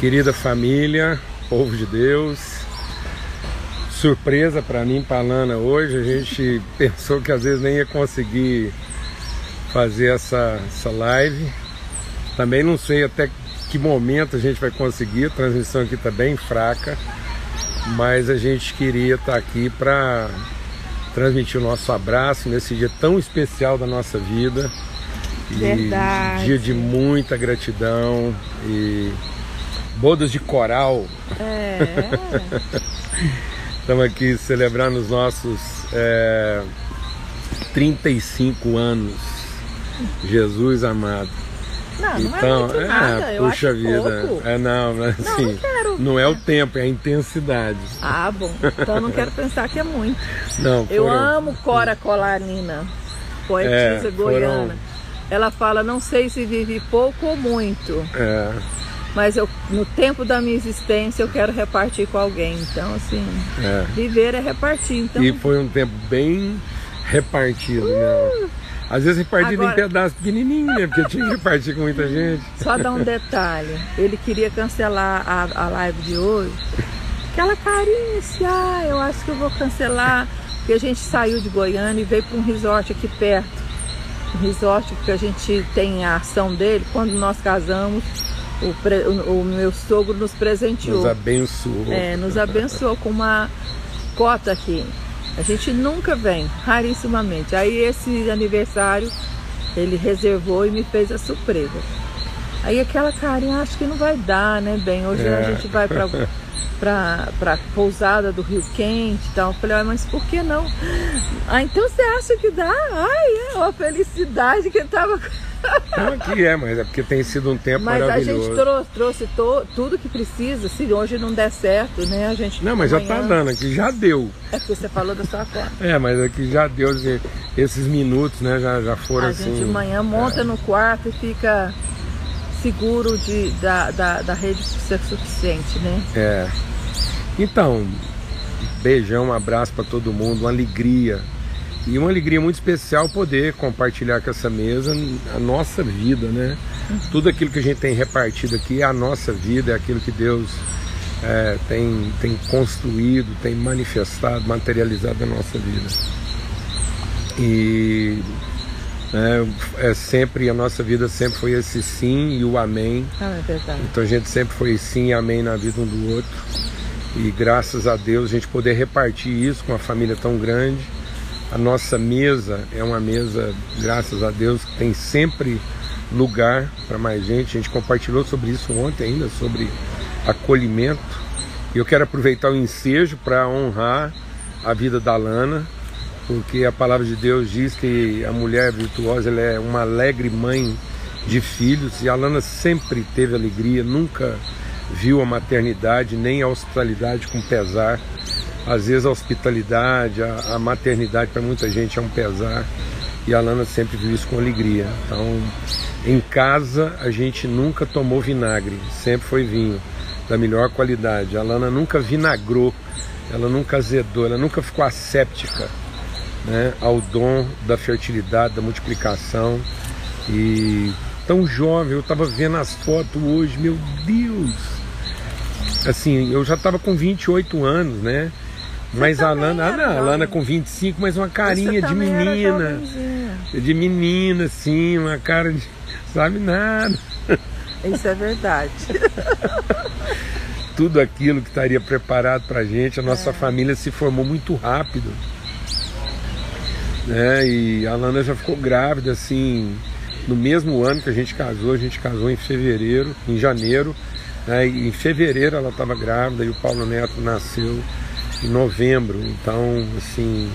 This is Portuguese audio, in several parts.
Querida família, povo de Deus, surpresa para mim, para Lana hoje. A gente pensou que às vezes nem ia conseguir fazer essa, essa live. Também não sei até que momento a gente vai conseguir. A transmissão aqui está bem fraca, mas a gente queria estar tá aqui para transmitir o nosso abraço nesse dia tão especial da nossa vida. Verdade. dia de muita gratidão e bodas de coral. É. Estamos aqui celebrando os nossos é, 35 anos. Jesus amado. Não, não então, é muito nada. Eu puxa vida. pouco. É não, mas Não, assim, não quero. não é o tempo, é a intensidade. Ah, bom. Então eu não quero pensar que é muito. Não, Eu foram- amo Cora Colarina, poetisa É, goiana. foram- Ela fala, não sei se vive pouco ou muito, É, mas eu, no tempo da minha existência eu quero repartir com alguém. Então, assim, é. viver é repartir. Então, E foi um tempo bem repartido, né? Às vezes repartido Uh! Agora- em pedaços pequenininhos, né? Porque tinha que repartir com muita gente. Só dar um detalhe. Ele queria cancelar a, a live de hoje. Aquela carinha assim, ah, eu acho que eu vou cancelar. Porque a gente saiu de Goiânia e veio para um resort aqui perto. Um resort que a gente tem a ação dele. Quando nós casamos, o, pre- o- o meu sogro nos presenteou. Nos abençoou. É, nos abençoou com uma cota aqui. A gente nunca vem, rarissimamente. Aí esse aniversário ele reservou e me fez a surpresa. Aí aquela carinha, acho que não vai dar, né, bem? Hoje É. a gente vai pra, pra, pra pousada do Rio Quente e tal. Eu falei, ah, mas por que não? Ah, então você acha que dá? Ai, é uma felicidade que tava. Não, aqui é, mas é porque tem sido um tempo Mas a maravilhoso. gente trou- trouxe to- tudo que precisa. Se hoje não der certo, né? A gente. Não, mas já tá dando aqui, já deu. É porque você falou da sua cota. É, mas aqui já deu esses minutos, né? Já, já foram A assim. gente de manhã monta no quarto e fica seguro de, da, da, da rede ser suficiente, né? É. Então, beijão, um abraço para todo mundo, uma alegria. E uma alegria muito especial poder compartilhar com essa mesa a nossa vida, né? Tudo aquilo que a gente tem repartido aqui é a nossa vida, é aquilo que Deus é, tem, tem construído, tem manifestado, materializado na nossa vida. E né, é sempre, a nossa vida sempre foi esse sim e o amém. Ah, é verdade. Então a gente sempre foi sim e amém na vida um do outro. E graças a Deus a gente poder repartir isso com uma família tão grande. A nossa mesa é uma mesa, graças a Deus, que tem sempre lugar para mais gente. A gente compartilhou sobre isso ontem ainda, sobre acolhimento. E eu quero aproveitar o ensejo para honrar a vida da Lana, porque a palavra de Deus diz que a mulher virtuosa ela é uma alegre mãe de filhos e a Lana sempre teve alegria, nunca viu a maternidade nem a hospitalidade com pesar. Às vezes a hospitalidade, a, a maternidade para muita gente é um pesar e a Lana sempre viu isso com alegria. Então, em casa a gente nunca tomou vinagre, sempre foi vinho da melhor qualidade. A Lana nunca vinagrou, ela nunca azedou, ela nunca ficou asséptica né, ao dom da fertilidade, da multiplicação. E tão jovem, eu estava vendo as fotos hoje, meu Deus! Assim, eu já estava com 28 anos, né? Mas a Lana, ah, não, a Lana com 25, mas uma carinha de menina. De menina, assim, uma cara de. sabe nada. Isso é verdade. Tudo aquilo que estaria preparado pra gente, a É. nossa família se formou muito rápido. Né? E a Lana já ficou grávida, assim, no mesmo ano que a gente casou, a gente casou em fevereiro, em janeiro. Né? Em fevereiro ela estava grávida e o Paulo Neto nasceu em novembro. Então, assim,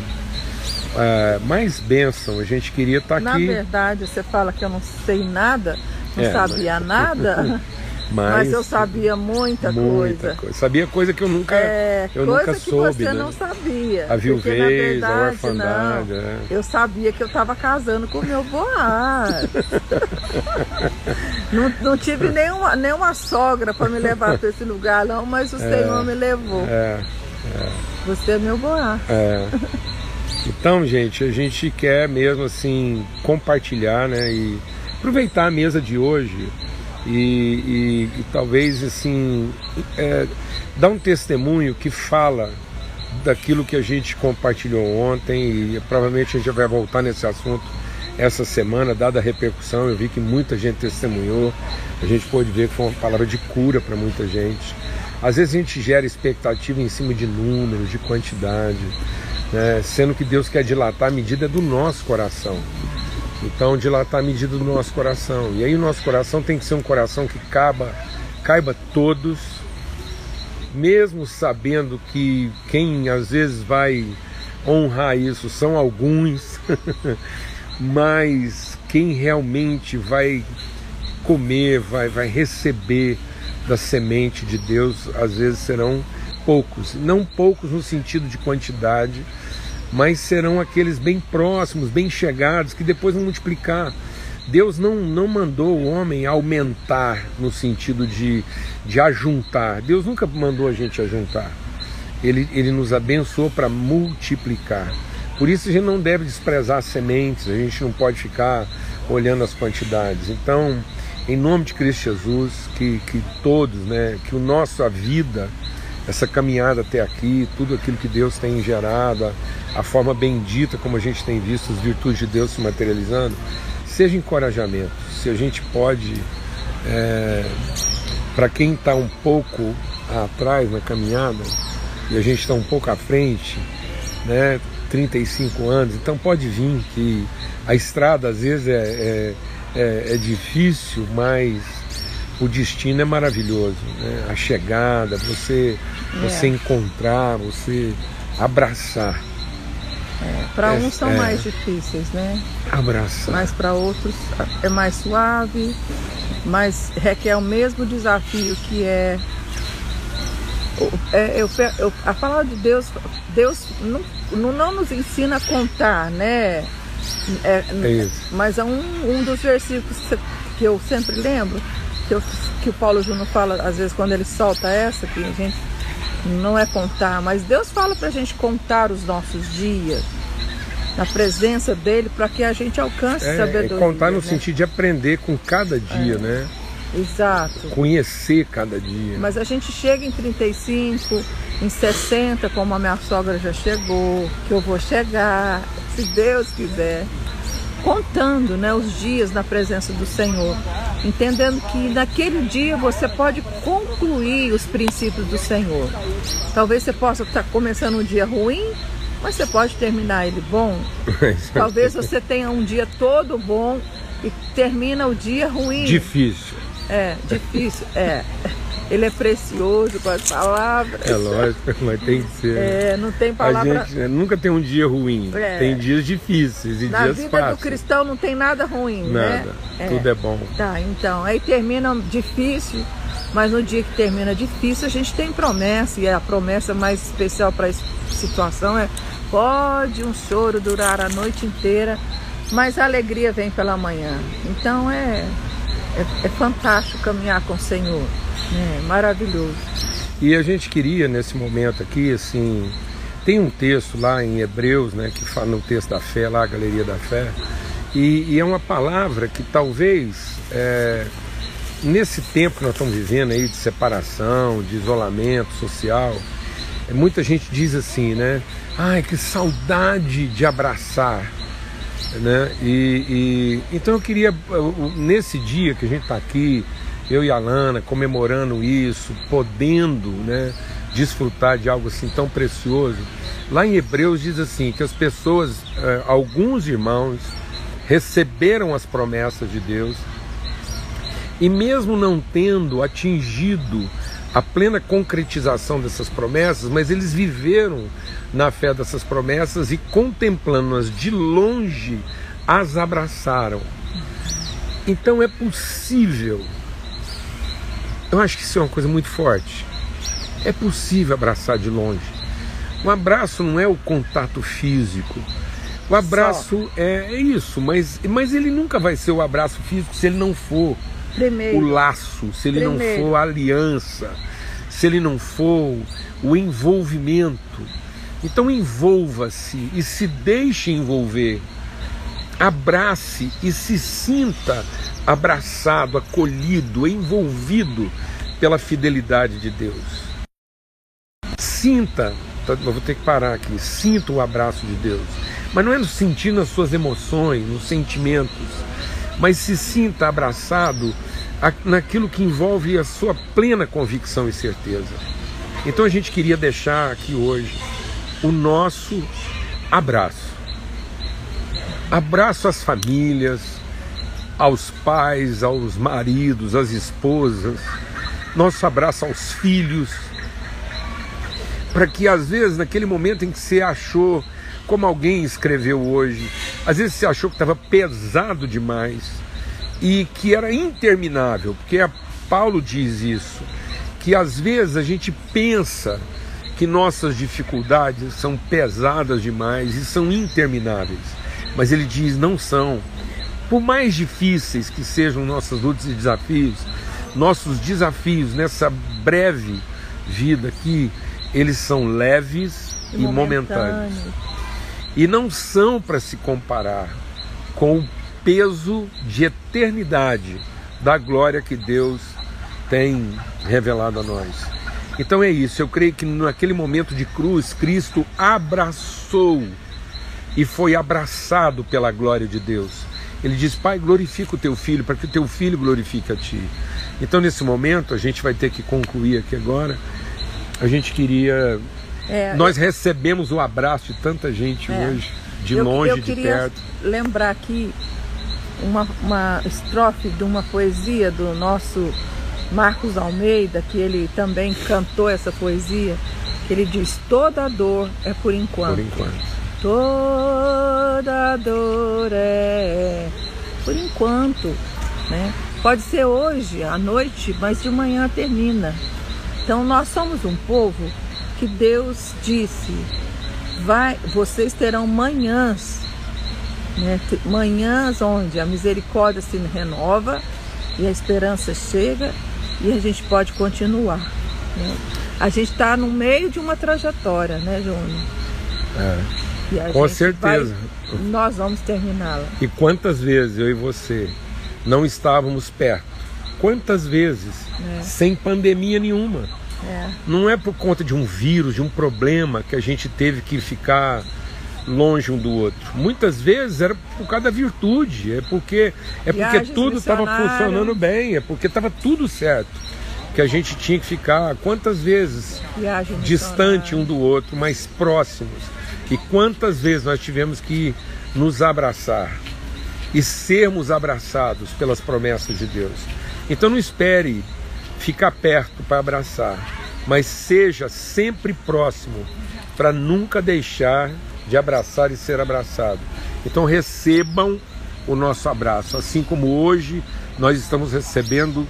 é, mais bênção. A gente queria estar Na aqui. verdade, você fala que eu não sei nada, não É, sabia nada, mas eu sabia muita, muita coisa. Sabia coisa que eu nunca, É, eu coisa nunca que soube. você né? não sabia. A Porque, viuvez, na a verdade, orfandade. não. é. Eu sabia que eu estava casando com o meu Boaz. não, não tive nenhuma, nenhuma sogra para me levar para esse lugar, não, mas o Senhor me levou. É, Você é meu Boaz. é. Então, gente, a gente quer mesmo assim compartilhar, né? E aproveitar a mesa de hoje e, e, e talvez assim é, dar um testemunho que fala daquilo que a gente compartilhou ontem e provavelmente a gente vai voltar nesse assunto essa semana, dada a repercussão, eu vi que muita gente testemunhou, a gente pôde ver que foi uma palavra de cura para muita gente. Às vezes a gente gera expectativa em cima de números, de quantidade, né? sendo que Deus quer dilatar a medida do nosso coração. Então, dilatar a medida do nosso coração. E aí, o nosso coração tem que ser um coração que caiba, caiba todos, mesmo sabendo que quem às vezes vai honrar isso são alguns, mas quem realmente vai comer, vai, vai receber da semente de Deus, às vezes serão poucos. Não poucos no sentido de quantidade, mas serão aqueles bem próximos, bem chegados, que depois vão multiplicar. Deus não, não mandou o homem aumentar no sentido de, de ajuntar. Deus nunca mandou a gente ajuntar. Ele, ele nos abençoou para multiplicar. Por isso a gente não deve desprezar as sementes, a gente não pode ficar olhando as quantidades. Então, em nome de Cristo Jesus, que, que todos, né, que o nossa vida, essa caminhada até aqui, tudo aquilo que Deus tem gerado, a forma bendita como a gente tem visto as virtudes de Deus se materializando, seja encorajamento. Se a gente pode, é, para quem está um pouco atrás na caminhada e a gente está um pouco à frente, né, 35 anos, então pode vir que a estrada às vezes é, é, é, é difícil, mas o destino é maravilhoso, né? a chegada, você, você é. encontrar, você abraçar. É, para uns são é. mais difíceis, né? Abraçar. Mas para outros é mais suave, mas requer o mesmo desafio que é, é eu, eu, a palavra de Deus, Deus não, não nos ensina a contar, né? É, é isso. Mas é um, um dos versículos que eu sempre lembro, que, eu, que o Paulo Júnior fala, às vezes, quando ele solta essa, que a gente não é contar, mas Deus fala para a gente contar os nossos dias na presença dele para que a gente alcance é, sabedoria. Contar no né? sentido de aprender com cada dia, é. né? Exato. Conhecer cada dia. Mas a gente chega em 35, em 60, como a minha sogra já chegou, que eu vou chegar, se Deus quiser contando né, os dias na presença do Senhor, entendendo que naquele dia você pode concluir os princípios do Senhor. Talvez você possa estar começando um dia ruim, mas você pode terminar ele bom. Talvez você tenha um dia todo bom e termina o dia ruim. Difícil. É, difícil, é. Ele é precioso com as palavras. É lógico, mas tem que ser. É, não tem palavra. A gente né, nunca tem um dia ruim. É. Tem dias difíceis e Na dias vida fáceis. do cristão não tem nada ruim, nada. né? É. Tudo é bom. Tá, então. Aí termina difícil, mas no dia que termina difícil, a gente tem promessa, e a promessa mais especial para essa situação é: pode um choro durar a noite inteira, mas a alegria vem pela manhã. Então é, é, é fantástico caminhar com o Senhor. É, maravilhoso. E a gente queria nesse momento aqui, assim, tem um texto lá em Hebreus, né, que fala no texto da fé, lá a Galeria da Fé, e, e é uma palavra que talvez é, nesse tempo que nós estamos vivendo aí de separação, de isolamento social, é, muita gente diz assim, né? Ai, que saudade de abraçar. Né? E, e então eu queria, nesse dia que a gente está aqui, eu e a Lana comemorando isso, podendo né, desfrutar de algo assim tão precioso. Lá em Hebreus diz assim que as pessoas, eh, alguns irmãos, receberam as promessas de Deus e mesmo não tendo atingido a plena concretização dessas promessas, mas eles viveram na fé dessas promessas e contemplando-as de longe, as abraçaram. Então é possível eu acho que isso é uma coisa muito forte. É possível abraçar de longe. O abraço não é o contato físico. O abraço é, é, isso, mas, mas ele nunca vai ser o abraço físico se ele não for Primeiro. o laço, se ele Primeiro. não for a aliança, se ele não for o envolvimento. Então envolva-se e se deixe envolver. Abrace e se sinta abraçado, acolhido, envolvido pela fidelidade de Deus. Sinta, tá, eu vou ter que parar aqui, sinta o abraço de Deus. Mas não é no sentir nas suas emoções, nos sentimentos, mas se sinta abraçado naquilo que envolve a sua plena convicção e certeza. Então a gente queria deixar aqui hoje o nosso abraço. Abraço às famílias, aos pais, aos maridos, às esposas, nosso abraço aos filhos, para que às vezes naquele momento em que você achou, como alguém escreveu hoje, às vezes você achou que estava pesado demais e que era interminável, porque Paulo diz isso, que às vezes a gente pensa que nossas dificuldades são pesadas demais e são intermináveis, mas ele diz não são. Por mais difíceis que sejam nossas lutas e desafios, nossos desafios nessa breve vida aqui, eles são leves e, e momentâneos. E não são para se comparar com o peso de eternidade da glória que Deus tem revelado a nós. Então é isso, eu creio que naquele momento de cruz, Cristo abraçou e foi abraçado pela glória de Deus. Ele diz: Pai, glorifica o teu filho, para que o teu filho glorifique a ti. Então, nesse momento, a gente vai ter que concluir aqui agora. A gente queria. É, Nós eu... recebemos o abraço de tanta gente é, hoje, de eu, longe, eu de perto. Lembrar aqui uma, uma estrofe de uma poesia do nosso Marcos Almeida, que ele também cantou essa poesia, que ele diz: Toda dor é por enquanto. Por enquanto. Toda dor é por enquanto, né? Pode ser hoje, à noite, mas de manhã termina. Então nós somos um povo que Deus disse: vai, vocês terão manhãs, né? manhãs onde a misericórdia se renova e a esperança chega e a gente pode continuar. Né? A gente está no meio de uma trajetória, né, Júnior? É. Com certeza. Vai, nós vamos terminá-la. E quantas vezes eu e você não estávamos perto? Quantas vezes? É. Sem pandemia nenhuma. É. Não é por conta de um vírus, de um problema que a gente teve que ficar longe um do outro. Muitas vezes era por causa da virtude, é porque é porque tudo estava funcionando bem, é porque estava tudo certo. Que a gente tinha que ficar quantas vezes distante um do outro, mais próximos. E quantas vezes nós tivemos que nos abraçar e sermos abraçados pelas promessas de Deus. Então não espere ficar perto para abraçar, mas seja sempre próximo para nunca deixar de abraçar e ser abraçado. Então recebam o nosso abraço, assim como hoje nós estamos recebendo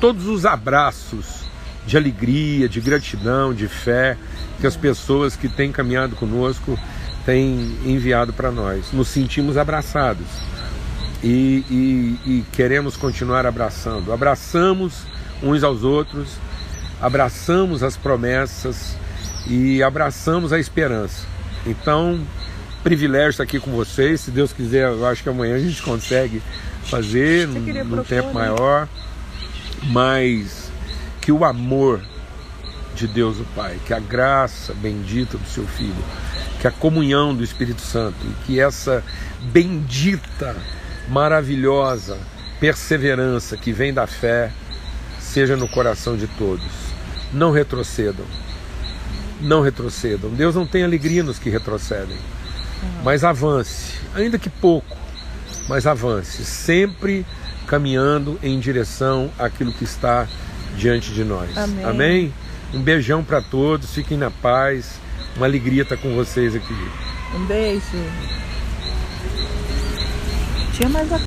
todos os abraços de alegria, de gratidão, de fé que as pessoas que têm caminhado conosco têm enviado para nós. Nos sentimos abraçados e, e, e queremos continuar abraçando. Abraçamos uns aos outros, abraçamos as promessas e abraçamos a esperança. Então, privilégio estar aqui com vocês. Se Deus quiser, eu acho que amanhã a gente consegue fazer num, num tempo maior. Mas que o amor de Deus o Pai, que a graça bendita do seu Filho, que a comunhão do Espírito Santo e que essa bendita, maravilhosa perseverança que vem da fé seja no coração de todos. Não retrocedam. Não retrocedam. Deus não tem alegria nos que retrocedem. Mas avance, ainda que pouco, mas avance, sempre caminhando em direção àquilo que está diante de nós. Amém. Amém? Um beijão para todos, fiquem na paz. Uma alegria estar com vocês aqui. Um beijo. Tinha mais a